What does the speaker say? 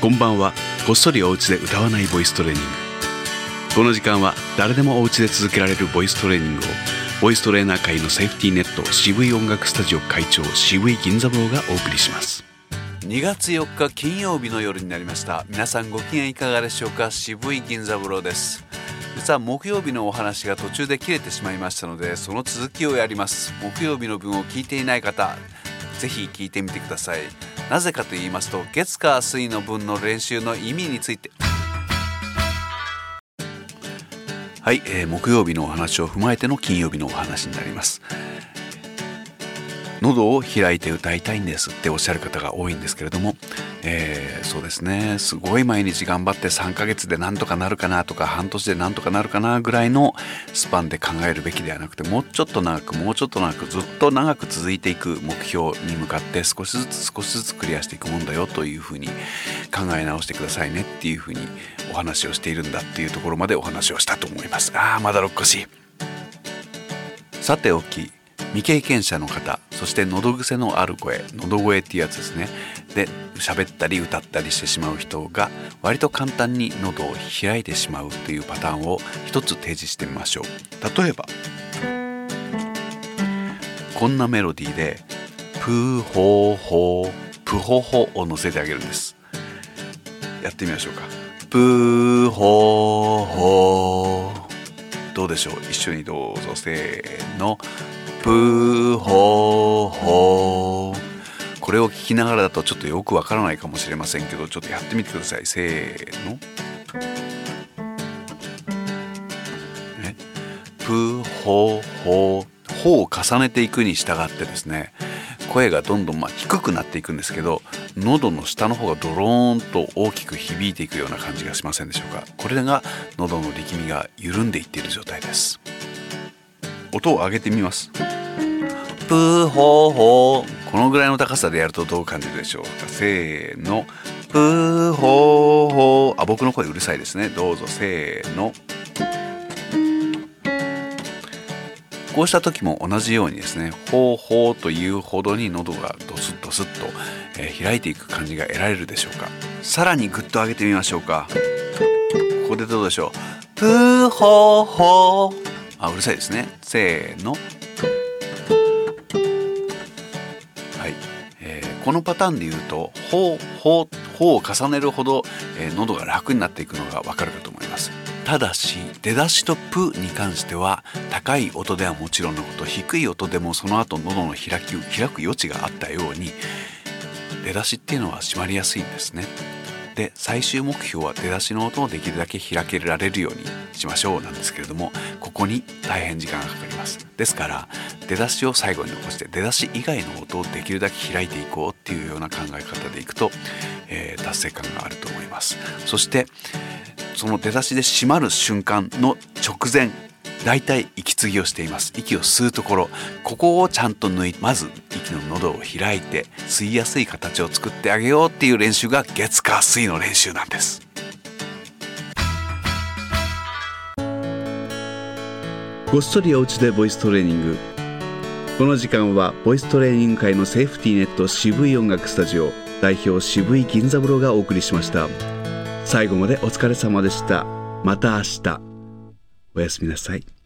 こんばんは。こっそりお家で歌わないボイストレーニング。この時間は誰でもお家で続けられるボイストレーニングをボイストレーナー界のセーフティーネット渋い音楽スタジオ会長渋い銀座坊がお送りします。2月4日金曜日の夜になりました。皆さんご機嫌いかがでしょうか？渋い銀座坊です。実は木曜日のお話が途中で切れてしまいましたのでその続きをやります。木曜日の分を聞いていない方ぜひ聞いてみてください。なぜかと言いますと月火水の分の練習の意味について。はい、えー、木曜日のお話を踏まえての金曜日のお話になります。喉を開いて歌いたいんですっておっしゃる方が多いんですけれども、えー、そうですね。すごい毎日頑張って3ヶ月でなんとかなるかなとか半年でなんとかなるかなぐらいのスパンで考えるべきではなくてもうちょっと長くもうちょっと長くずっと長く続いていく目標に向かって少しずつ少しずつクリアしていくもんだよというふうに考え直してくださいねっていうふうにお話をしているんだっていうところまでお話をしたと思います。ああまだろっこしさておき未経験者の方そして喉癖のある声喉声っていうやつですね。で喋ったり歌ったりしてしまう人が割と簡単に喉を開いてしまうというパターンを一つ提示してみましょう。例えばこんなメロディーで「プーホーホープホホ」を乗せてあげるんです。やってみましょうか。プーホーホー。どうでしょう？一緒にどうぞ。せーの。プーホーホー。これを聞きながらだとちょっとよくわからないかもしれませんけどちょっとやってみてください。せーの。ねプーホーホー。ホを重ねていくに従ってですね声がどんどんま低くなっていくんですけど喉の下の方がドローンと大きく響いていくような感じがしませんでしょうか？これが喉の力みが緩んでいっている状態です。音を上げてみます。プーホーホこのぐらいの高さでやるとどう感じるでしょうか？せーの。プーホーホあ僕の声うるさいですね。どうぞせーの。こうした時も同じようにですねほうほうというほどに喉がドスッドスッと、えー、開いていく感じが得られるでしょうか？さらにグッと上げてみましょうか。ここでどうでしょう？プーホーホー。あうるさいですね。せーの。このパターンで言うと「ほうほうほう」を重ねるほど、えー、喉が楽になっていくのがわかるかと思います。ただし出だしと「プ」に関しては高い音ではもちろんのこと低い音でもその後喉の開き開く余地があったように出だしっていうのは締まりやすいんですね。で最終目標は出だしの音をできるだけ開けられるようにしましょうなんですけれどもここに大変時間がかかります。ですから出だしを最後に残して出だし以外の音をできるだけ開いていこうっていうような考え方でいくと、えー、達成感があると思います。そしてその出だしで閉まる瞬間の直前大体息継ぎをしています。息を吸うところここをちゃんと抜いまず息の喉を開いて吸いやすい形を作ってあげようっていう練習が月火水の練習なんです。ごっそりお家でボイストレーニングこの時間はボイストレーニング界のセーフティーネット渋い音楽スタジオ代表渋い銀三郎がお送りしました。最後までお疲れ様でした。また明日。おやすみなさい。